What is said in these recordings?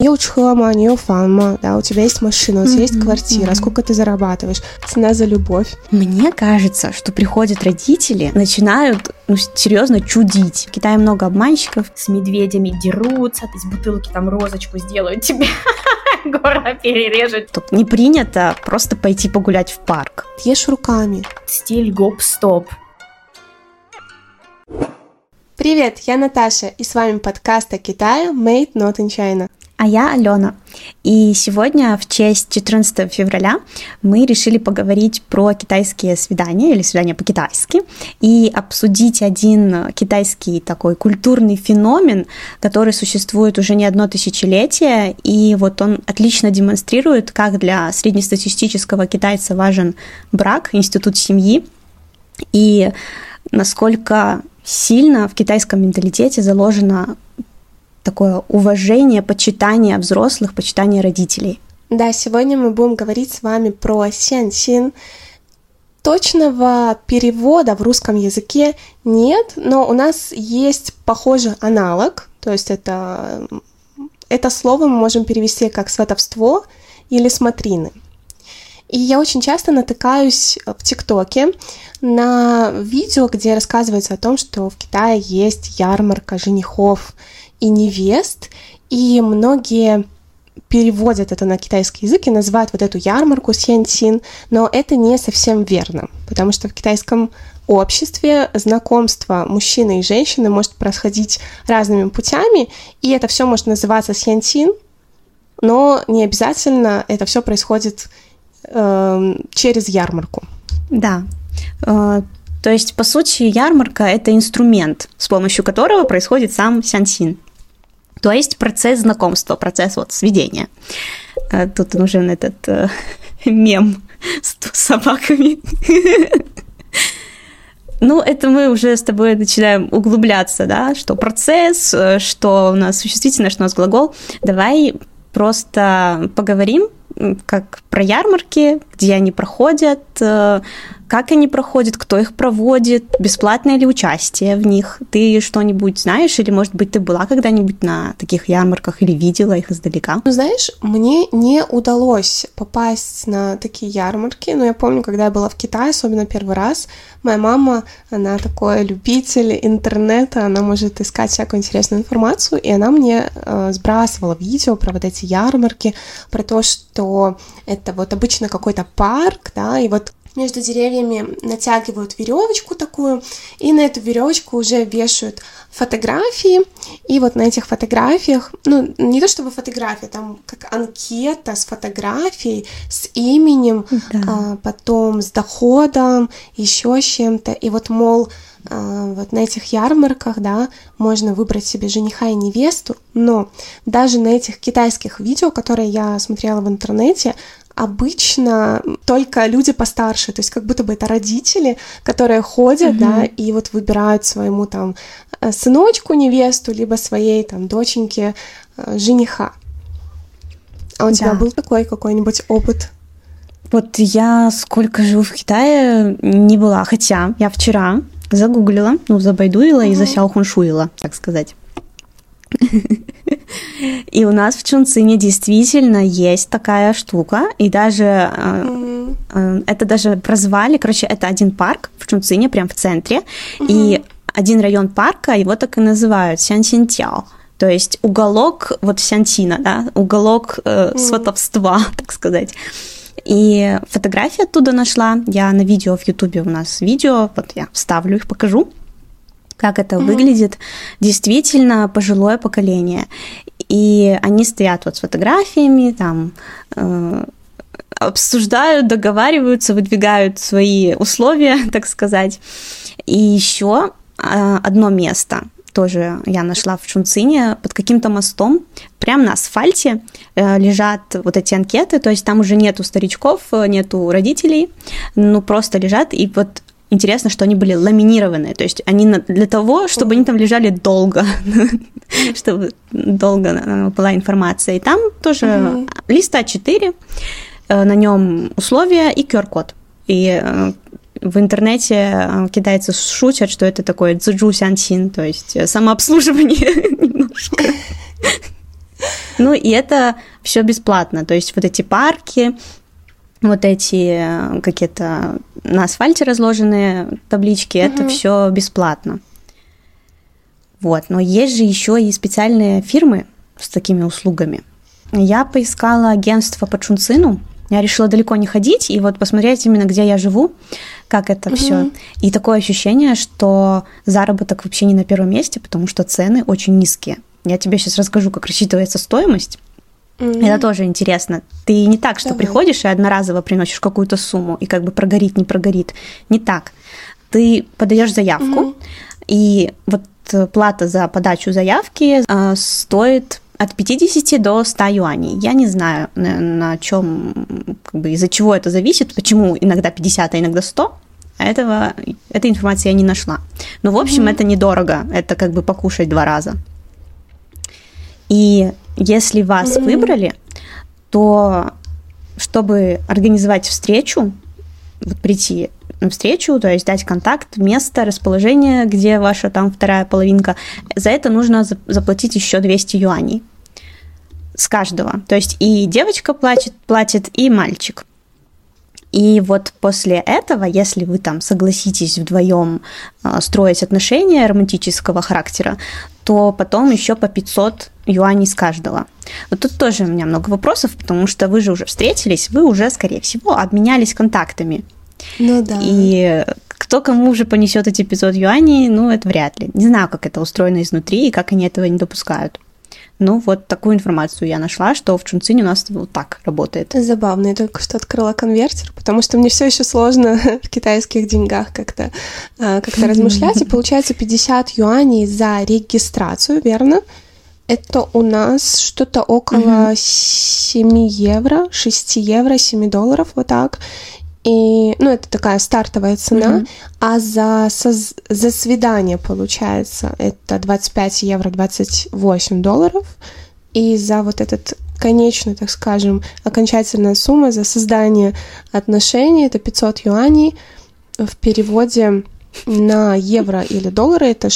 не учила мама, не фанма, да, у тебя есть машина, у тебя mm-hmm, есть квартира, mm-hmm. сколько ты зарабатываешь, цена за любовь. Мне кажется, что приходят родители, начинают, ну, серьезно, чудить. В Китае много обманщиков, с медведями дерутся, из бутылки там розочку сделают тебе горло перережет. Тут не принято просто пойти погулять в парк. Ешь руками. Стиль гоп-стоп. Привет, я Наташа, и с вами подкаст о Китае Made Not in China. А я Алена. И сегодня, в честь 14 февраля, мы решили поговорить про китайские свидания или свидания по-китайски и обсудить один китайский такой культурный феномен, который существует уже не одно тысячелетие, и вот он отлично демонстрирует, как для среднестатистического китайца важен брак, институт семьи, и насколько сильно в китайском менталитете заложено такое уважение, почитание взрослых, почитание родителей. Да, сегодня мы будем говорить с вами про сянсин. Точного перевода в русском языке нет, но у нас есть похожий аналог, то есть это, это слово мы можем перевести как сватовство или смотрины. И я очень часто натыкаюсь в ТикТоке на видео, где рассказывается о том, что в Китае есть ярмарка женихов, и невест, и многие переводят это на китайский язык и называют вот эту ярмарку сянсин, но это не совсем верно, потому что в китайском обществе знакомство мужчины и женщины может происходить разными путями, и это все может называться сянсин, но не обязательно это все происходит э, через ярмарку. Да. Э, то есть, по сути, ярмарка – это инструмент, с помощью которого происходит сам сянсин. То есть процесс знакомства, процесс вот сведения. Э, тут нужен этот э, мем с собаками. Ну, это мы уже с тобой начинаем углубляться, да, что процесс, э, что у нас существительное, что у нас глагол. Давай просто поговорим, как про ярмарки, где они проходят, как они проходят, кто их проводит, бесплатное ли участие в них? Ты что-нибудь знаешь или, может быть, ты была когда-нибудь на таких ярмарках или видела их издалека? Ну, знаешь, мне не удалось попасть на такие ярмарки, но я помню, когда я была в Китае, особенно первый раз, моя мама, она такой любитель интернета, она может искать всякую интересную информацию, и она мне э, сбрасывала видео про вот эти ярмарки, про то, что это вот обычно какой-то парк, да, и вот между деревьями натягивают веревочку такую, и на эту веревочку уже вешают фотографии. И вот на этих фотографиях, ну, не то чтобы фотография, там как анкета с фотографией, с именем, да. а, потом с доходом, еще с чем-то. И вот, мол, а, вот на этих ярмарках, да, можно выбрать себе жениха и невесту, но даже на этих китайских видео, которые я смотрела в интернете, обычно только люди постарше, то есть как будто бы это родители, которые ходят, mm-hmm. да, и вот выбирают своему там э, сыночку невесту, либо своей там доченьке э, жениха. А у да. тебя был такой какой-нибудь опыт? Вот я сколько живу в Китае, не была, хотя я вчера загуглила, ну, забайдуила mm-hmm. и засяохуншуила, так сказать. И у нас в Чунцине действительно есть такая штука, и даже mm-hmm. э, это даже прозвали, короче, это один парк в Чунцине, прям в центре, mm-hmm. и один район парка, его так и называют Сянсинтяо. То есть уголок вот Сянтина, да, уголок э, mm-hmm. сватовства, так сказать. И фотографии оттуда нашла. Я на видео в Ютубе у нас видео, вот я вставлю их, покажу как это mm-hmm. выглядит действительно пожилое поколение. И они стоят вот с фотографиями, там э, обсуждают, договариваются, выдвигают свои условия, так сказать. И еще э, одно место тоже я нашла в Чунцине под каким-то мостом. Прямо на асфальте э, лежат вот эти анкеты, то есть там уже нету старичков, э, нету родителей, ну просто лежат, и вот интересно, что они были ламинированные, то есть они для того, чтобы они там лежали долго, чтобы долго была информация. И там тоже лист А4, э, на нем условия и QR-код. И э, в интернете э, китайцы шутят, что это такое цзэджу сянсин, то есть самообслуживание немножко. Ну, и это все бесплатно. То есть вот эти парки, вот эти э, какие-то на асфальте разложенные таблички, угу. это все бесплатно. Вот, но есть же еще и специальные фирмы с такими услугами. Я поискала агентство по Чунцину, я решила далеко не ходить и вот посмотреть именно, где я живу, как это угу. все. И такое ощущение, что заработок вообще не на первом месте, потому что цены очень низкие. Я тебе сейчас расскажу, как рассчитывается стоимость. Mm-hmm. Это тоже интересно. Ты не так, что Давай. приходишь и одноразово приносишь какую-то сумму, и как бы прогорит, не прогорит. Не так. Ты подаешь заявку, mm-hmm. и вот плата за подачу заявки э, стоит от 50 до 100 юаней. Я не знаю, на, на чем, как бы из-за чего это зависит, почему иногда 50, а иногда 100. Этого, этой информации я не нашла. Но, в общем, mm-hmm. это недорого. Это как бы покушать два раза. И если вас mm-hmm. выбрали, то чтобы организовать встречу, вот прийти на встречу, то есть дать контакт, место, расположение, где ваша там вторая половинка, за это нужно заплатить еще 200 юаней с каждого. То есть и девочка платит, платит, и мальчик. И вот после этого, если вы там согласитесь вдвоем э, строить отношения романтического характера, то потом еще по 500 юаней с каждого. Вот тут тоже у меня много вопросов, потому что вы же уже встретились, вы уже, скорее всего, обменялись контактами. Ну да. И кто кому уже понесет эти 500 юаней, ну, это вряд ли. Не знаю, как это устроено изнутри и как они этого не допускают. Ну, вот такую информацию я нашла, что в Чунцине у нас вот так работает. Забавно, я только что открыла конвертер, потому что мне все еще сложно в китайских деньгах как-то а, как размышлять. И получается 50 юаней за регистрацию, верно? Это у нас что-то около 7 евро, 6 евро, 7 долларов, вот так. И, ну, это такая стартовая цена, mm-hmm. а за, со, за свидание, получается, это 25 евро, 28 долларов. И за вот этот конечный, так скажем, окончательная сумма за создание отношений, это 500 юаней. В переводе на евро или доллары это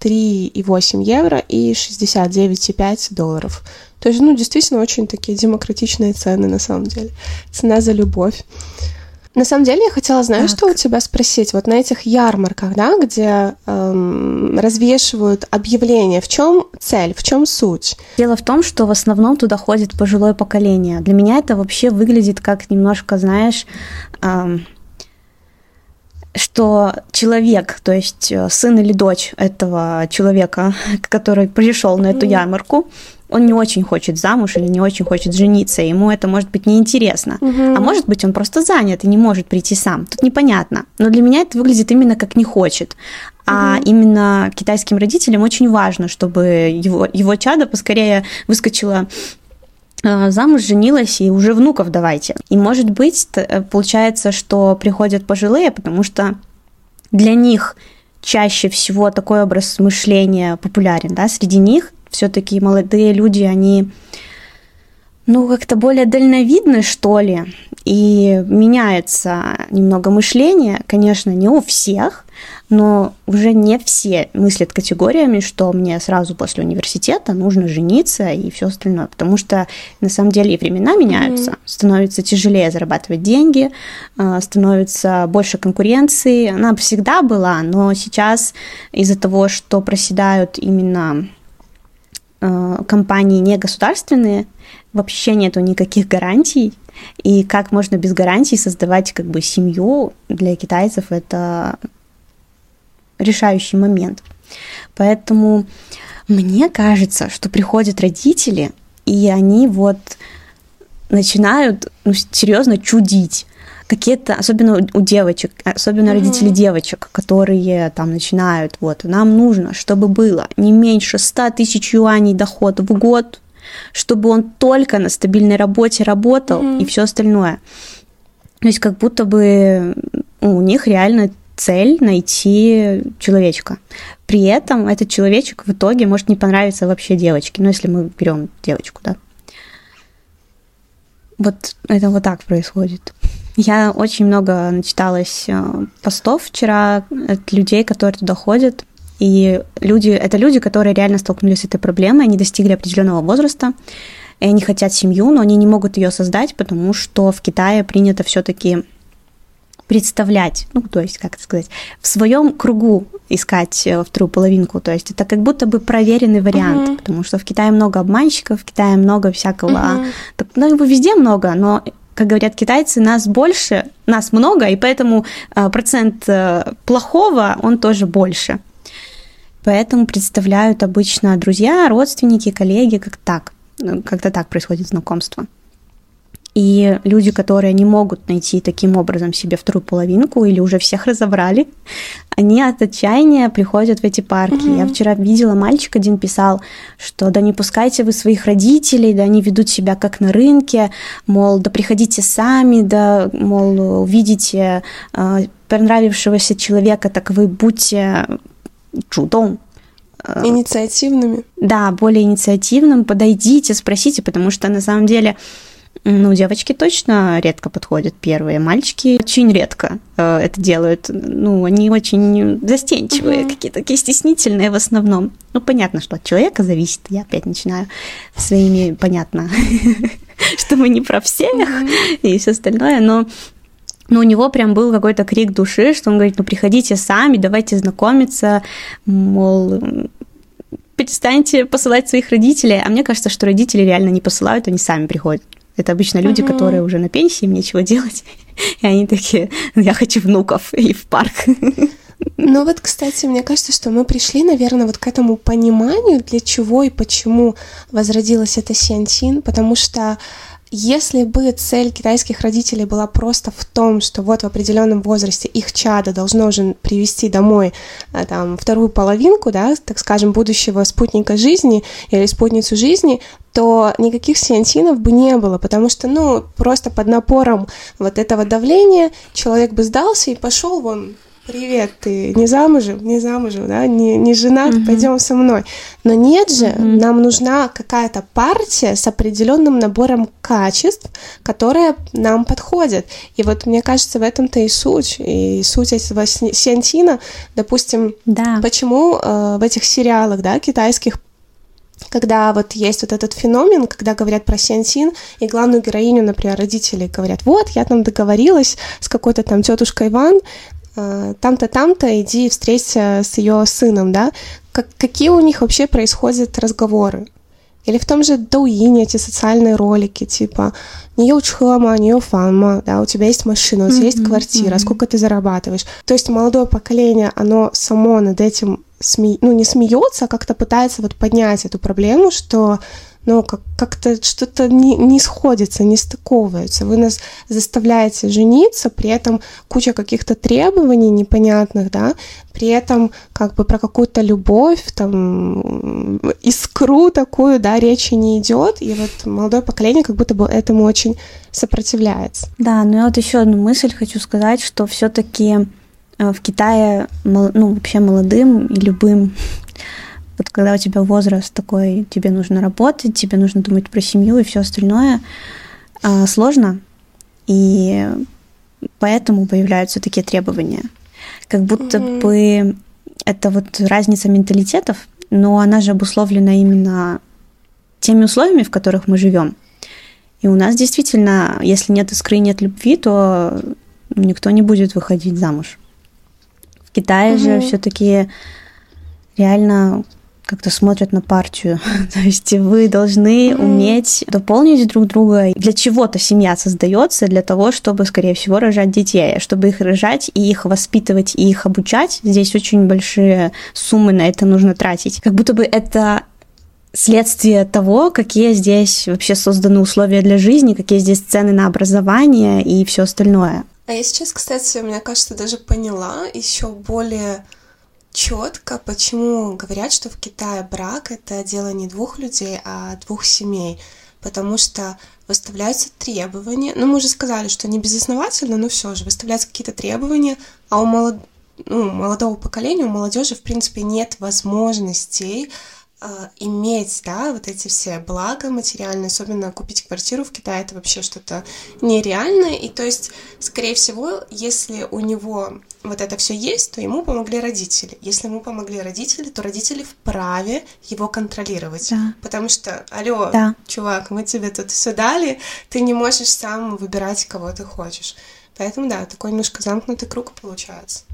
63,8 евро и 69,5 долларов. То есть, ну, действительно, очень такие демократичные цены, на самом деле. Цена за любовь. На самом деле я хотела, знаешь, так. что у тебя спросить? Вот на этих ярмарках, да, где эм, развешивают объявления, в чем цель, в чем суть? Дело в том, что в основном туда ходит пожилое поколение. Для меня это вообще выглядит как немножко, знаешь, эм, что человек, то есть э, сын или дочь этого человека, который пришел на эту ярмарку, он не очень хочет замуж или не очень хочет жениться, ему это может быть неинтересно. Угу. А может быть, он просто занят и не может прийти сам. Тут непонятно. Но для меня это выглядит именно как не хочет. А угу. именно китайским родителям очень важно, чтобы его, его чадо поскорее выскочило замуж, женилась и уже внуков давайте. И может быть, э, получается, что приходят пожилые, потому что для них чаще всего такой образ мышления популярен, да, среди них все-таки молодые люди, они ну, как-то более дальновидны, что ли, и меняется немного мышление, конечно, не у всех, но уже не все мыслят категориями, что мне сразу после университета нужно жениться и все остальное, потому что на самом деле и времена меняются, mm-hmm. становится тяжелее зарабатывать деньги, а, становится больше конкуренции, она всегда была, но сейчас из-за того, что проседают именно компании не государственные, вообще нету никаких гарантий. И как можно без гарантий создавать как бы семью для китайцев это решающий момент. Поэтому мне кажется, что приходят родители, и они вот начинают ну, серьезно чудить какие-то, особенно у девочек, особенно mm-hmm. родители девочек, которые там начинают, вот, нам нужно, чтобы было не меньше 100 тысяч юаней доход в год, чтобы он только на стабильной работе работал mm-hmm. и все остальное. То есть как будто бы ну, у них реально цель найти человечка. При этом этот человечек в итоге может не понравиться вообще девочке, ну если мы берем девочку, да. Вот это вот так происходит. Я очень много начиталась э, постов вчера от людей, которые туда ходят, И люди, это люди, которые реально столкнулись с этой проблемой, они достигли определенного возраста, и они хотят семью, но они не могут ее создать, потому что в Китае принято все-таки представлять, ну, то есть, как это сказать, в своем кругу искать э, вторую половинку. То есть это как будто бы проверенный вариант, uh-huh. потому что в Китае много обманщиков, в Китае много всякого, uh-huh. так, ну, его везде много, но как говорят китайцы, нас больше, нас много, и поэтому э, процент э, плохого, он тоже больше. Поэтому представляют обычно друзья, родственники, коллеги, как так. Как-то так происходит знакомство. И люди, которые не могут найти таким образом себе вторую половинку или уже всех разобрали, они от отчаяния приходят в эти парки. Mm-hmm. Я вчера видела, мальчик один писал, что да не пускайте вы своих родителей, да они ведут себя как на рынке, мол, да приходите сами, да, мол, увидите э, понравившегося человека, так вы будьте чудом, э, Инициативными. Да, более инициативным, подойдите, спросите, потому что на самом деле ну, девочки точно редко подходят первые, мальчики очень редко э, это делают. Ну, они очень застенчивые, угу. какие-то такие стеснительные в основном. Ну, понятно, что от человека зависит. Я опять начинаю своими, понятно, что мы не про всех и все остальное, но но у него прям был какой-то крик души, что он говорит, ну приходите сами, давайте знакомиться, мол, перестаньте посылать своих родителей. А мне кажется, что родители реально не посылают, они сами приходят. Это обычно люди, угу. которые уже на пенсии, им нечего делать. И они такие, я хочу внуков и в парк. Ну вот, кстати, мне кажется, что мы пришли, наверное, вот к этому пониманию, для чего и почему возродилась эта сиантин, потому что если бы цель китайских родителей была просто в том, что вот в определенном возрасте их чадо должно уже привести домой э, там, вторую половинку, да, так скажем, будущего спутника жизни или спутницу жизни, то никаких сиантинов бы не было, потому что, ну, просто под напором вот этого давления человек бы сдался и пошел вон привет, ты не замужем, не замужем, да, не, не женат, угу. пойдем со мной. Но нет же, угу. нам нужна какая-то партия с определенным набором качеств, которые нам подходят. И вот мне кажется, в этом-то и суть. И суть этого сиантина, допустим, да. почему э, в этих сериалах, да, китайских когда вот есть вот этот феномен, когда говорят про сиансин, и главную героиню, например, родители говорят, вот, я там договорилась с какой-то там тетушкой Иван, Э, там-то, там-то, иди встреться с ее сыном, да? Как, какие у них вообще происходят разговоры? Или в том же Доуине эти социальные ролики, типа не чхама, не фанма, да, у тебя есть машина, у тебя mm-hmm, есть квартира, mm-hmm. сколько ты зарабатываешь. То есть молодое поколение, оно само над этим сме... ну, не смеется, а как-то пытается вот поднять эту проблему, что ну, как- как-то что-то не, не сходится, не стыковывается. Вы нас заставляете жениться, при этом куча каких-то требований непонятных, да, при этом как бы про какую-то любовь, там, искру такую, да, речи не идет, и вот молодое поколение как будто бы этому очень сопротивляется. Да, ну я вот еще одну мысль хочу сказать, что все-таки э, в Китае, ну, вообще молодым и любым вот когда у тебя возраст такой, тебе нужно работать, тебе нужно думать про семью и все остальное, а, сложно. И поэтому появляются такие требования. Как будто mm-hmm. бы это вот разница менталитетов, но она же обусловлена именно теми условиями, в которых мы живем. И у нас действительно, если нет искры, нет любви, то никто не будет выходить замуж. В Китае mm-hmm. же все-таки реально как-то смотрят на партию. То есть вы должны уметь дополнить друг друга. Для чего-то семья создается, для того, чтобы, скорее всего, рожать детей. Чтобы их рожать и их воспитывать, и их обучать, здесь очень большие суммы на это нужно тратить. Как будто бы это следствие того, какие здесь вообще созданы условия для жизни, какие здесь цены на образование и все остальное. А я сейчас, кстати, мне кажется, даже поняла еще более четко, почему говорят, что в Китае брак это дело не двух людей, а двух семей, потому что выставляются требования. Ну, мы уже сказали, что не безосновательно, но все же выставляются какие-то требования, а у молод... ну, молодого поколения, у молодежи, в принципе, нет возможностей а, иметь, да, вот эти все блага материальные, особенно купить квартиру в Китае, это вообще что-то нереальное. И то есть, скорее всего, если у него вот это все есть, то ему помогли родители. Если ему помогли родители, то родители вправе его контролировать. Да. Потому что, алло, да. чувак, мы тебе тут все дали, ты не можешь сам выбирать, кого ты хочешь. Поэтому, да, такой немножко замкнутый круг получается.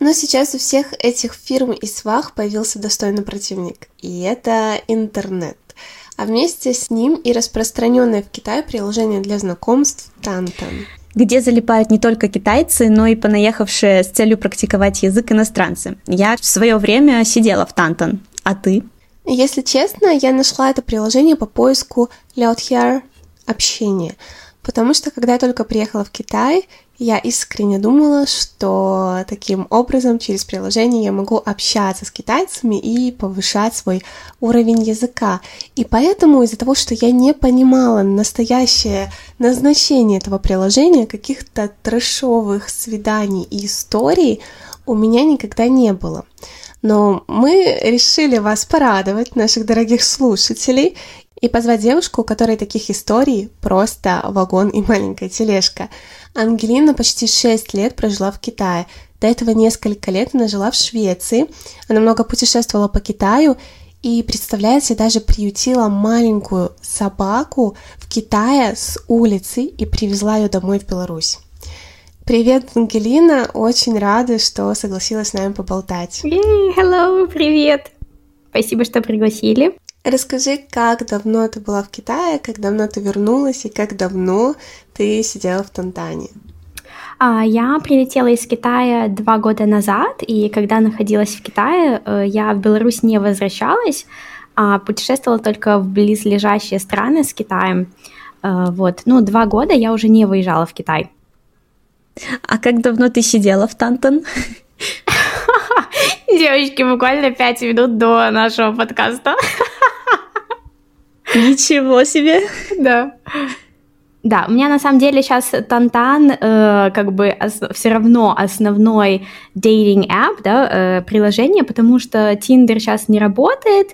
Но сейчас у всех этих фирм и свах появился достойный противник, и это интернет. А вместе с ним и распространенное в Китае приложение для знакомств Тантан где залипают не только китайцы, но и понаехавшие с целью практиковать язык иностранцы. Я в свое время сидела в Тантан, а ты? Если честно, я нашла это приложение по поиску Liaotier общения, потому что когда я только приехала в Китай, я искренне думала, что таким образом через приложение я могу общаться с китайцами и повышать свой уровень языка. И поэтому из-за того, что я не понимала настоящее назначение этого приложения, каких-то трэшовых свиданий и историй у меня никогда не было. Но мы решили вас порадовать, наших дорогих слушателей, и позвать девушку, у которой таких историй просто вагон и маленькая тележка. Ангелина почти 6 лет прожила в Китае. До этого несколько лет она жила в Швеции. Она много путешествовала по Китаю и, представляете, даже приютила маленькую собаку в Китае с улицы и привезла ее домой в Беларусь. Привет, Ангелина, очень рада, что согласилась с нами поболтать. Hey, hello, привет! Спасибо, что пригласили. Расскажи, как давно ты была в Китае, как давно ты вернулась и как давно ты сидела в Тантане? А, я прилетела из Китая два года назад, и когда находилась в Китае, э, я в Беларусь не возвращалась, а путешествовала только в близлежащие страны с Китаем. Э, вот, ну, два года я уже не выезжала в Китай. А как давно ты сидела в Тантан? Девочки, буквально пять минут до нашего подкаста. Ничего себе! Да. Да, у меня на самом деле сейчас Тантан э, как бы все равно основной dating app, да, э, приложение, потому что Tinder сейчас не работает,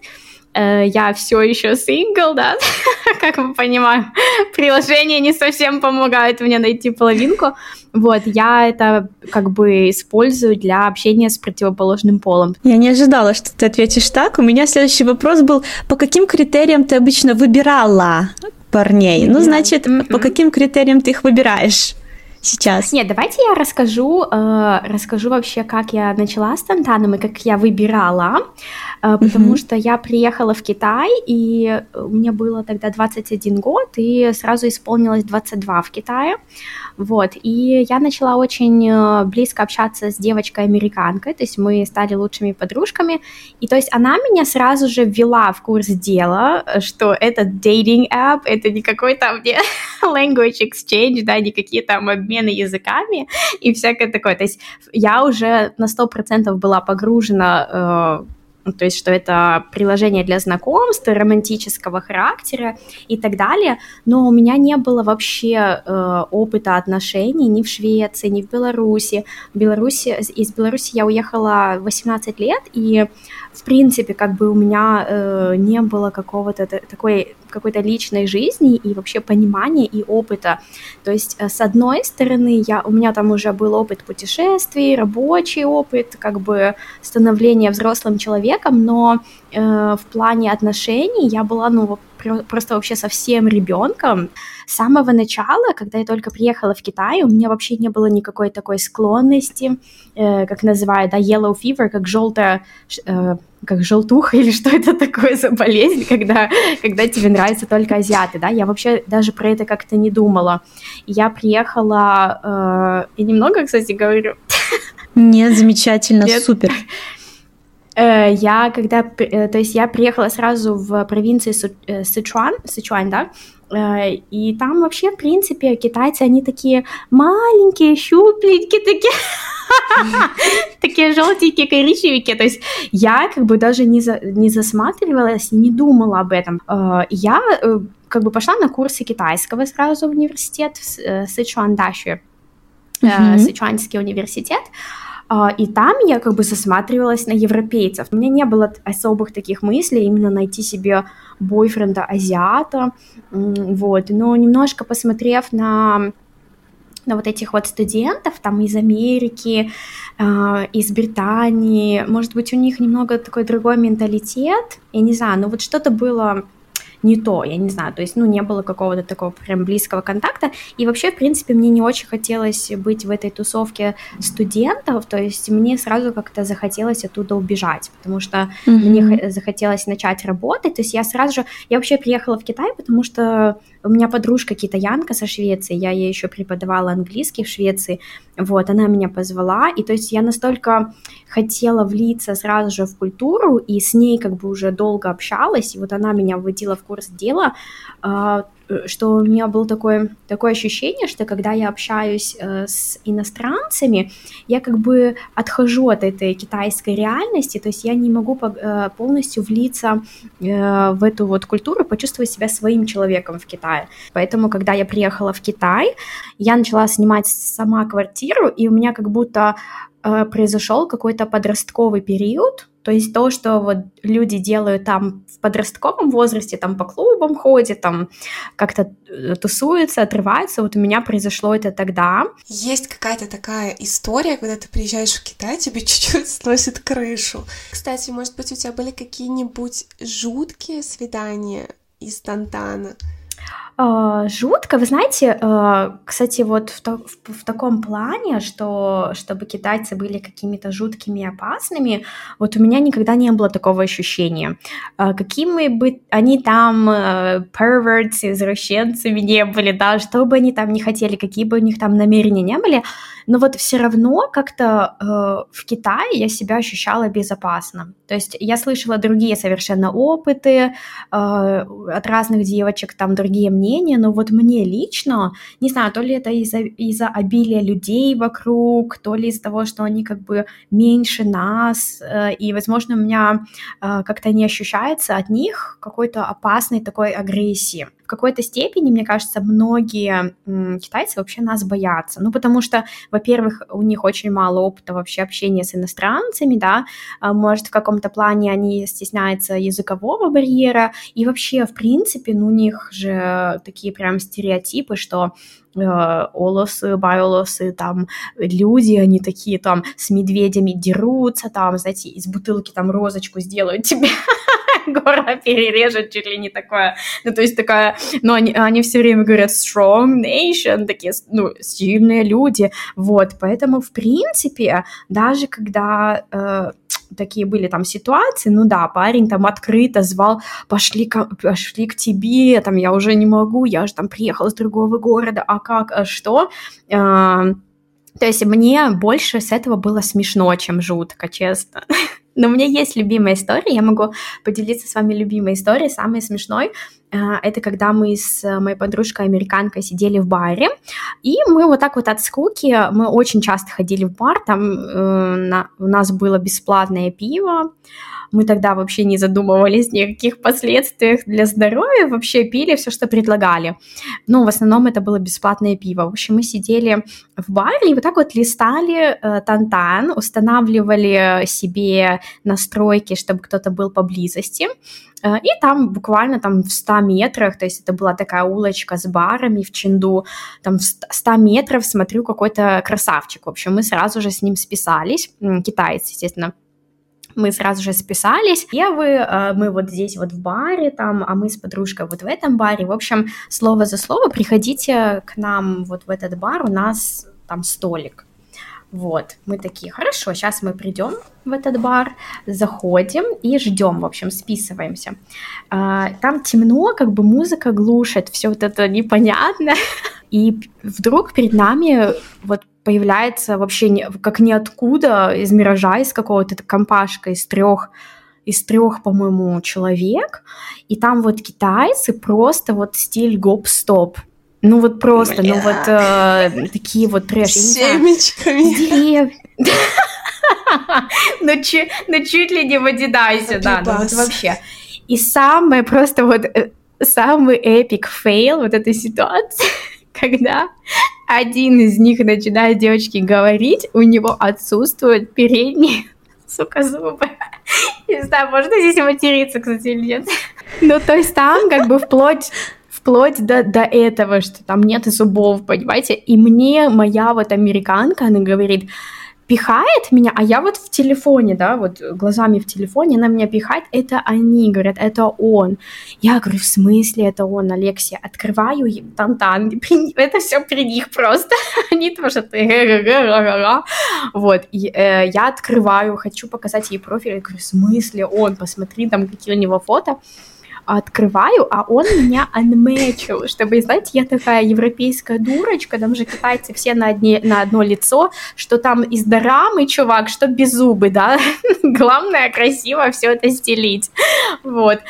я все еще сингл, да, как мы понимаем, приложение не совсем помогает мне найти половинку, вот, я это как бы использую для общения с противоположным полом. Я не ожидала, что ты ответишь так. У меня следующий вопрос был, по каким критериям ты обычно выбирала парней? Ну, значит, mm-hmm. по каким критериям ты их выбираешь? Сейчас? Нет, давайте я расскажу, э, расскажу вообще, как я начала с Тантаном и как я выбирала, э, потому mm-hmm. что я приехала в Китай, и мне было тогда 21 год, и сразу исполнилось 22 в Китае. Вот, и я начала очень э, близко общаться с девочкой-американкой, то есть мы стали лучшими подружками, и то есть она меня сразу же ввела в курс дела, что это dating app, это не какой-то мне language exchange, да, никакие там обмены языками и всякое такое, то есть я уже на 100% была погружена э, то есть что это приложение для знакомств, романтического характера и так далее, но у меня не было вообще э, опыта отношений ни в Швеции, ни в Беларуси. В Беларуси. Из Беларуси я уехала 18 лет, и в принципе как бы у меня э, не было какого-то такой какой-то личной жизни и вообще понимания и опыта. То есть, э, с одной стороны, я, у меня там уже был опыт путешествий, рабочий опыт, как бы становления взрослым человеком, но э, в плане отношений я была, ну, просто вообще совсем ребенком. С самого начала, когда я только приехала в Китай, у меня вообще не было никакой такой склонности, э, как называют, да, yellow fever, как желтая, э, как желтуха или что это такое за болезнь, когда, когда тебе нравятся только азиаты, да, я вообще даже про это как-то не думала. Я приехала, э, и немного, кстати, говорю. Нет, замечательно, Нет. супер. Э, я когда, э, то есть я приехала сразу в провинции э, Сычуан, Сычуань, да, и там вообще, в принципе, китайцы, они такие маленькие, щупленькие, такие, такие желтенькие, коричневенькие. То есть я как бы даже не, за, не засматривалась, не думала об этом. Я как бы пошла на курсы китайского сразу в университет, в Сычуан Даши, Сычуанский университет. а, и там я как бы засматривалась на европейцев. У меня не было особых таких мыслей именно найти себе бойфренда азиата, вот, но немножко посмотрев на на вот этих вот студентов там из Америки, э, из Британии, может быть, у них немного такой другой менталитет, я не знаю, но вот что-то было не то, я не знаю, то есть, ну, не было какого-то такого прям близкого контакта, и вообще, в принципе, мне не очень хотелось быть в этой тусовке студентов, то есть мне сразу как-то захотелось оттуда убежать, потому что mm-hmm. мне захотелось начать работать, то есть я сразу же, я вообще приехала в Китай, потому что у меня подружка китаянка со Швеции, я ей еще преподавала английский в Швеции, вот, она меня позвала, и то есть я настолько хотела влиться сразу же в культуру, и с ней как бы уже долго общалась, и вот она меня вводила в курс дела, а, что у меня было такое, такое ощущение, что когда я общаюсь э, с иностранцами, я как бы отхожу от этой китайской реальности, то есть я не могу по, э, полностью влиться э, в эту вот культуру, почувствовать себя своим человеком в Китае. Поэтому, когда я приехала в Китай, я начала снимать сама квартиру, и у меня как будто э, произошел какой-то подростковый период, то есть то, что вот люди делают там в подростковом возрасте, там по клубам ходят, там как-то э, тусуются, отрываются, вот у меня произошло это тогда. Есть какая-то такая история, когда ты приезжаешь в Китай, тебе чуть-чуть сносит крышу. Кстати, может быть, у тебя были какие-нибудь жуткие свидания из Тантана? А, жутко, вы знаете, а, кстати, вот в, в, в таком плане, что чтобы китайцы были какими-то жуткими и опасными, вот у меня никогда не было такого ощущения. А, какими бы они там perverts, извращенцами не были, да, что бы они там не хотели, какие бы у них там намерения не были, но вот все равно как-то в Китае я себя ощущала безопасно. То есть я слышала другие совершенно опыты от разных девочек, там другие мнения, но вот мне лично, не знаю, то ли это из-за из обилия людей вокруг, то ли из-за того, что они как бы меньше нас, э, и, возможно, у меня э, как-то не ощущается от них какой-то опасной такой агрессии какой-то степени, мне кажется, многие китайцы вообще нас боятся. Ну, потому что, во-первых, у них очень мало опыта вообще общения с иностранцами, да, а, может, в каком-то плане они стесняются языкового барьера, и вообще, в принципе, ну, у них же такие прям стереотипы, что э, олосы, байолосы, там люди, они такие там с медведями дерутся, там, знаете, из бутылки там розочку сделают тебе гора перережет, чуть ли не такое. Ну, то есть такая, ну, они, они все время говорят strong nation, такие, ну, сильные люди, вот, поэтому, в принципе, даже когда э, такие были там ситуации, ну да, парень там открыто звал, пошли, к, пошли к тебе, там, я уже не могу, я же там приехал из другого города, а как, а что? Э, то есть мне больше с этого было смешно, чем жутко, честно. Но у меня есть любимая история, я могу поделиться с вами любимой историей, самой смешной. Э, это когда мы с моей подружкой американкой сидели в баре, и мы вот так вот от скуки, мы очень часто ходили в бар, там э, на, у нас было бесплатное пиво, мы тогда вообще не задумывались ни о каких последствиях для здоровья, вообще пили все, что предлагали. Ну, в основном это было бесплатное пиво. В общем, мы сидели в баре и вот так вот листали э, тантан, устанавливали себе настройки, чтобы кто-то был поблизости. Э, и там буквально там в 100 метрах, то есть это была такая улочка с барами в Ченду, там в 100 метров смотрю какой-то красавчик. В общем, мы сразу же с ним списались, китаец, естественно, мы сразу же списались. Я вы, э, мы вот здесь вот в баре там, а мы с подружкой вот в этом баре. В общем, слово за слово, приходите к нам вот в этот бар, у нас там столик. Вот, мы такие, хорошо, сейчас мы придем в этот бар, заходим и ждем, в общем, списываемся. А, там темно, как бы музыка глушит, все вот это непонятно. И вдруг перед нами вот появляется вообще не, как ниоткуда из миража, из какого-то компашка из трех из трех, по-моему, человек, и там вот китайцы просто вот стиль гоп-стоп. Ну вот просто, Бля. ну вот э, такие вот трэш. С семечками. Ну, чуть, ну чуть ли не в Адидасе, да, ну вот вообще. И самое просто вот, э, самый epic fail вот этой ситуации, когда один из них начинает девочке говорить, у него отсутствуют передние, сука, зубы. Не знаю, можно здесь материться, кстати, или нет. Ну, то есть там как бы вплоть вплоть до, до этого, что там нет зубов, понимаете? И мне моя вот американка, она говорит, пихает меня, а я вот в телефоне, да, вот глазами в телефоне, она меня пихает, это они, говорят, это он. Я говорю, в смысле это он, Алексия? Открываю тантан, это все при них просто. Они тоже вот, и, э, я открываю, хочу показать ей профиль, я говорю, в смысле он, посмотри там, какие у него фото открываю, а он меня анмечил, чтобы, знаете, я такая европейская дурочка, там же китайцы все на, одни, на одно лицо, что там из дорамы, чувак, что без зубы, да, главное красиво все это стелить, вот,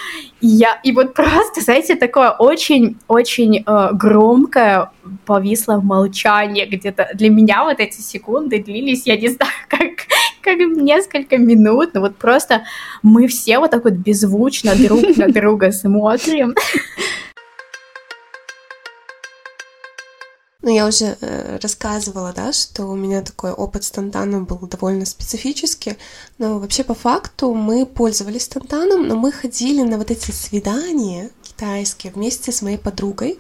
я, и вот просто, знаете, такое очень-очень э, громкое повисло молчание где-то, для меня вот эти секунды длились, я не знаю, как, как несколько минут, но вот просто мы все вот так вот беззвучно друг на друга смотрим. Ну, я уже э, рассказывала, да, что у меня такой опыт с Тантаном был довольно специфический, но вообще по факту мы пользовались Тантаном, но мы ходили на вот эти свидания китайские вместе с моей подругой.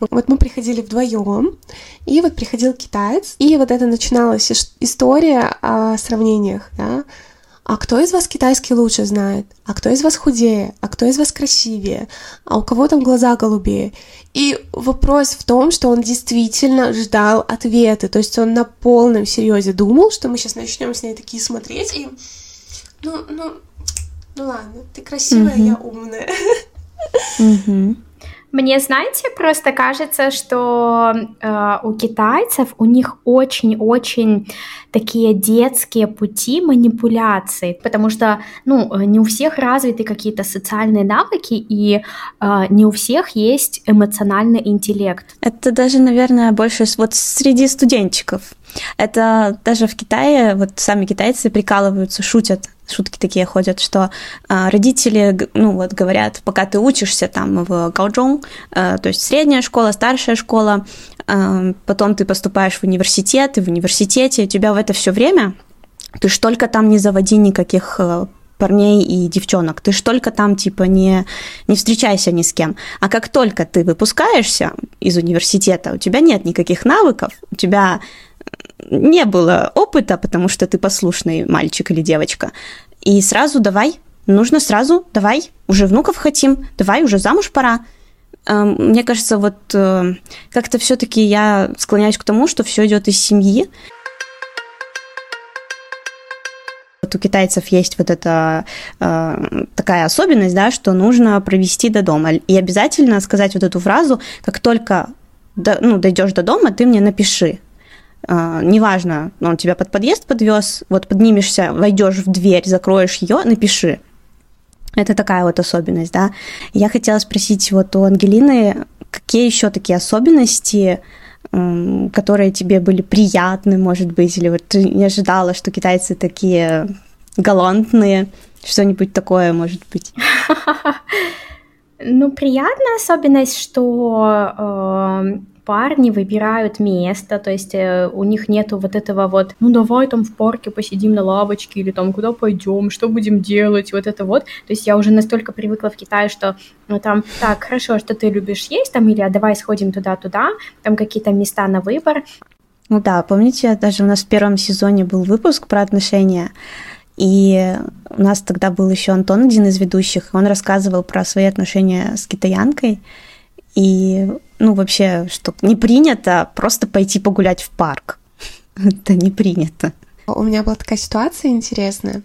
Вот мы приходили вдвоем, и вот приходил китаец, и вот это начиналась история о сравнениях, да, а кто из вас китайский лучше знает? А кто из вас худее? А кто из вас красивее? А у кого там глаза голубее? И вопрос в том, что он действительно ждал ответы. То есть он на полном серьезе думал, что мы сейчас начнем с ней такие смотреть и... Ну, ну, ну ладно, ты красивая, mm-hmm. я умная. Mm-hmm. Мне, знаете, просто кажется, что э, у китайцев у них очень-очень такие детские пути манипуляции, потому что, ну, не у всех развиты какие-то социальные навыки, и э, не у всех есть эмоциональный интеллект. Это даже, наверное, больше вот среди студентчиков. Это даже в Китае, вот сами китайцы прикалываются, шутят шутки такие ходят, что э, родители, ну вот говорят, пока ты учишься там в гаоджон, э, то есть средняя школа, старшая школа, э, потом ты поступаешь в университет, и в университете у тебя в это все время, ты ж только там не заводи никаких э, парней и девчонок. Ты ж только там, типа, не, не встречайся ни с кем. А как только ты выпускаешься из университета, у тебя нет никаких навыков, у тебя не было опыта, потому что ты послушный мальчик или девочка. И сразу давай, нужно сразу, давай, уже внуков хотим, давай, уже замуж пора. Эм, мне кажется, вот э, как-то все-таки я склоняюсь к тому, что все идет из семьи. Вот у китайцев есть вот эта э, такая особенность, да, что нужно провести до дома. И обязательно сказать вот эту фразу, как только ну, дойдешь до дома, ты мне напиши. Uh, неважно, он тебя под подъезд подвез, вот поднимешься, войдешь в дверь, закроешь ее, напиши. Это такая вот особенность, да. Я хотела спросить вот у Ангелины, какие еще такие особенности, которые тебе были приятны, может быть, или вот ты не ожидала, что китайцы такие галантные, что-нибудь такое, может быть? Ну, приятная особенность, что э, парни выбирают место, то есть э, у них нету вот этого вот, ну давай там в парке посидим на лавочке или там куда пойдем, что будем делать, вот это вот. То есть я уже настолько привыкла в Китае, что ну, там, так, хорошо, что ты любишь есть там, или а давай сходим туда-туда, там какие-то места на выбор. Ну да, помните, даже у нас в первом сезоне был выпуск про отношения, и у нас тогда был еще Антон, один из ведущих, он рассказывал про свои отношения с китаянкой, и ну, вообще, что не принято просто пойти погулять в парк. Это не принято. У меня была такая ситуация интересная.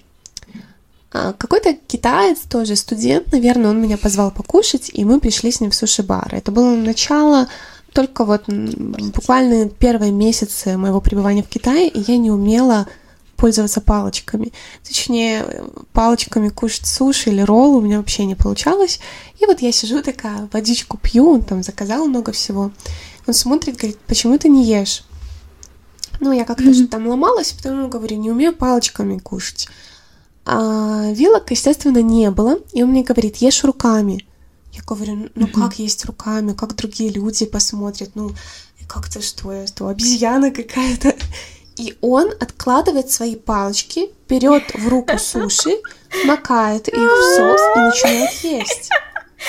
А, какой-то китаец, тоже студент, наверное, он меня позвал покушать, и мы пришли с ним в суши-бар. Это было начало только вот буквально первые месяцы моего пребывания в Китае, и я не умела пользоваться палочками. Точнее, палочками кушать суши или роллы у меня вообще не получалось. И вот я сижу такая, водичку пью, он там заказал много всего. Он смотрит, говорит, почему ты не ешь? Ну, я как-то mm-hmm. там ломалась, потому говорю, не умею палочками кушать. А вилок, естественно, не было. И он мне говорит, ешь руками. Я говорю, ну mm-hmm. как есть руками, как другие люди посмотрят, ну как-то что я, что обезьяна какая-то. И он откладывает свои палочки, берет в руку суши, макает их в соус и начинает есть.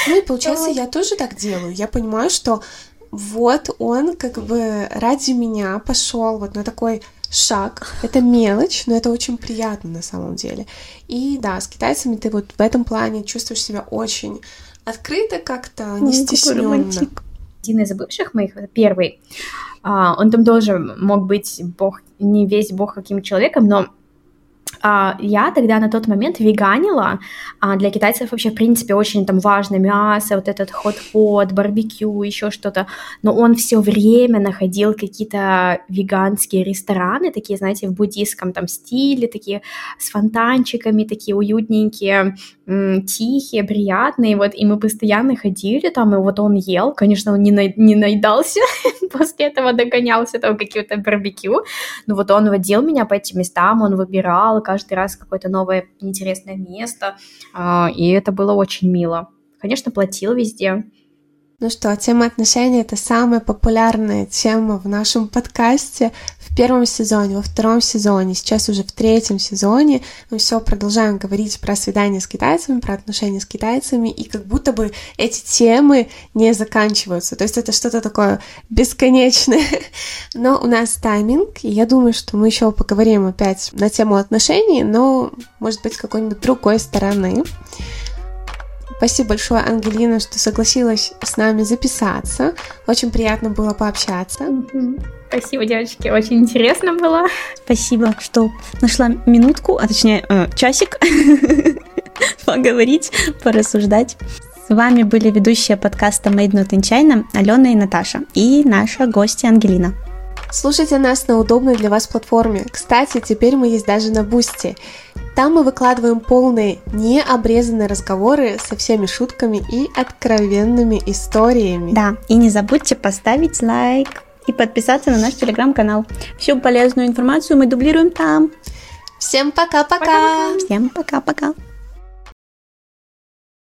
Ну и получается, я тоже так делаю. Я понимаю, что вот он как бы ради меня пошел вот на такой шаг. Это мелочь, но это очень приятно на самом деле. И да, с китайцами ты вот в этом плане чувствуешь себя очень открыто как-то, не стесненно. Один из бывших моих, первый, а, он там тоже мог быть бог, не весь бог каким человеком, но я тогда на тот момент веганила. А для китайцев вообще, в принципе, очень там важно мясо, вот этот хот-pot, барбекю, еще что-то. Но он все время находил какие-то веганские рестораны, такие, знаете, в буддийском там стиле, такие с фонтанчиками, такие уютненькие, тихие, приятные, вот, и мы постоянно ходили там, и вот он ел, конечно, он не, на, не наедался, после этого догонялся там каким-то барбекю, но вот он водил меня по этим местам, он выбирал каждый раз какое-то новое интересное место, а, и это было очень мило. Конечно, платил везде, ну что, тема отношений — это самая популярная тема в нашем подкасте в первом сезоне, во втором сезоне, сейчас уже в третьем сезоне. Мы все продолжаем говорить про свидания с китайцами, про отношения с китайцами, и как будто бы эти темы не заканчиваются. То есть это что-то такое бесконечное. Но у нас тайминг, и я думаю, что мы еще поговорим опять на тему отношений, но, может быть, с какой-нибудь другой стороны. Спасибо большое, Ангелина, что согласилась с нами записаться. Очень приятно было пообщаться. Спасибо, девочки, очень интересно было. Спасибо, что нашла минутку, а точнее э, часик поговорить, порассуждать. С вами были ведущие подкаста Made Not in China Алена и Наташа и наша гостья Ангелина. Слушайте нас на удобной для вас платформе. Кстати, теперь мы есть даже на Boosty. Там мы выкладываем полные, необрезанные разговоры со всеми шутками и откровенными историями. Да, и не забудьте поставить лайк и подписаться на наш телеграм-канал. Всю полезную информацию мы дублируем там. Всем пока-пока! Всем пока-пока!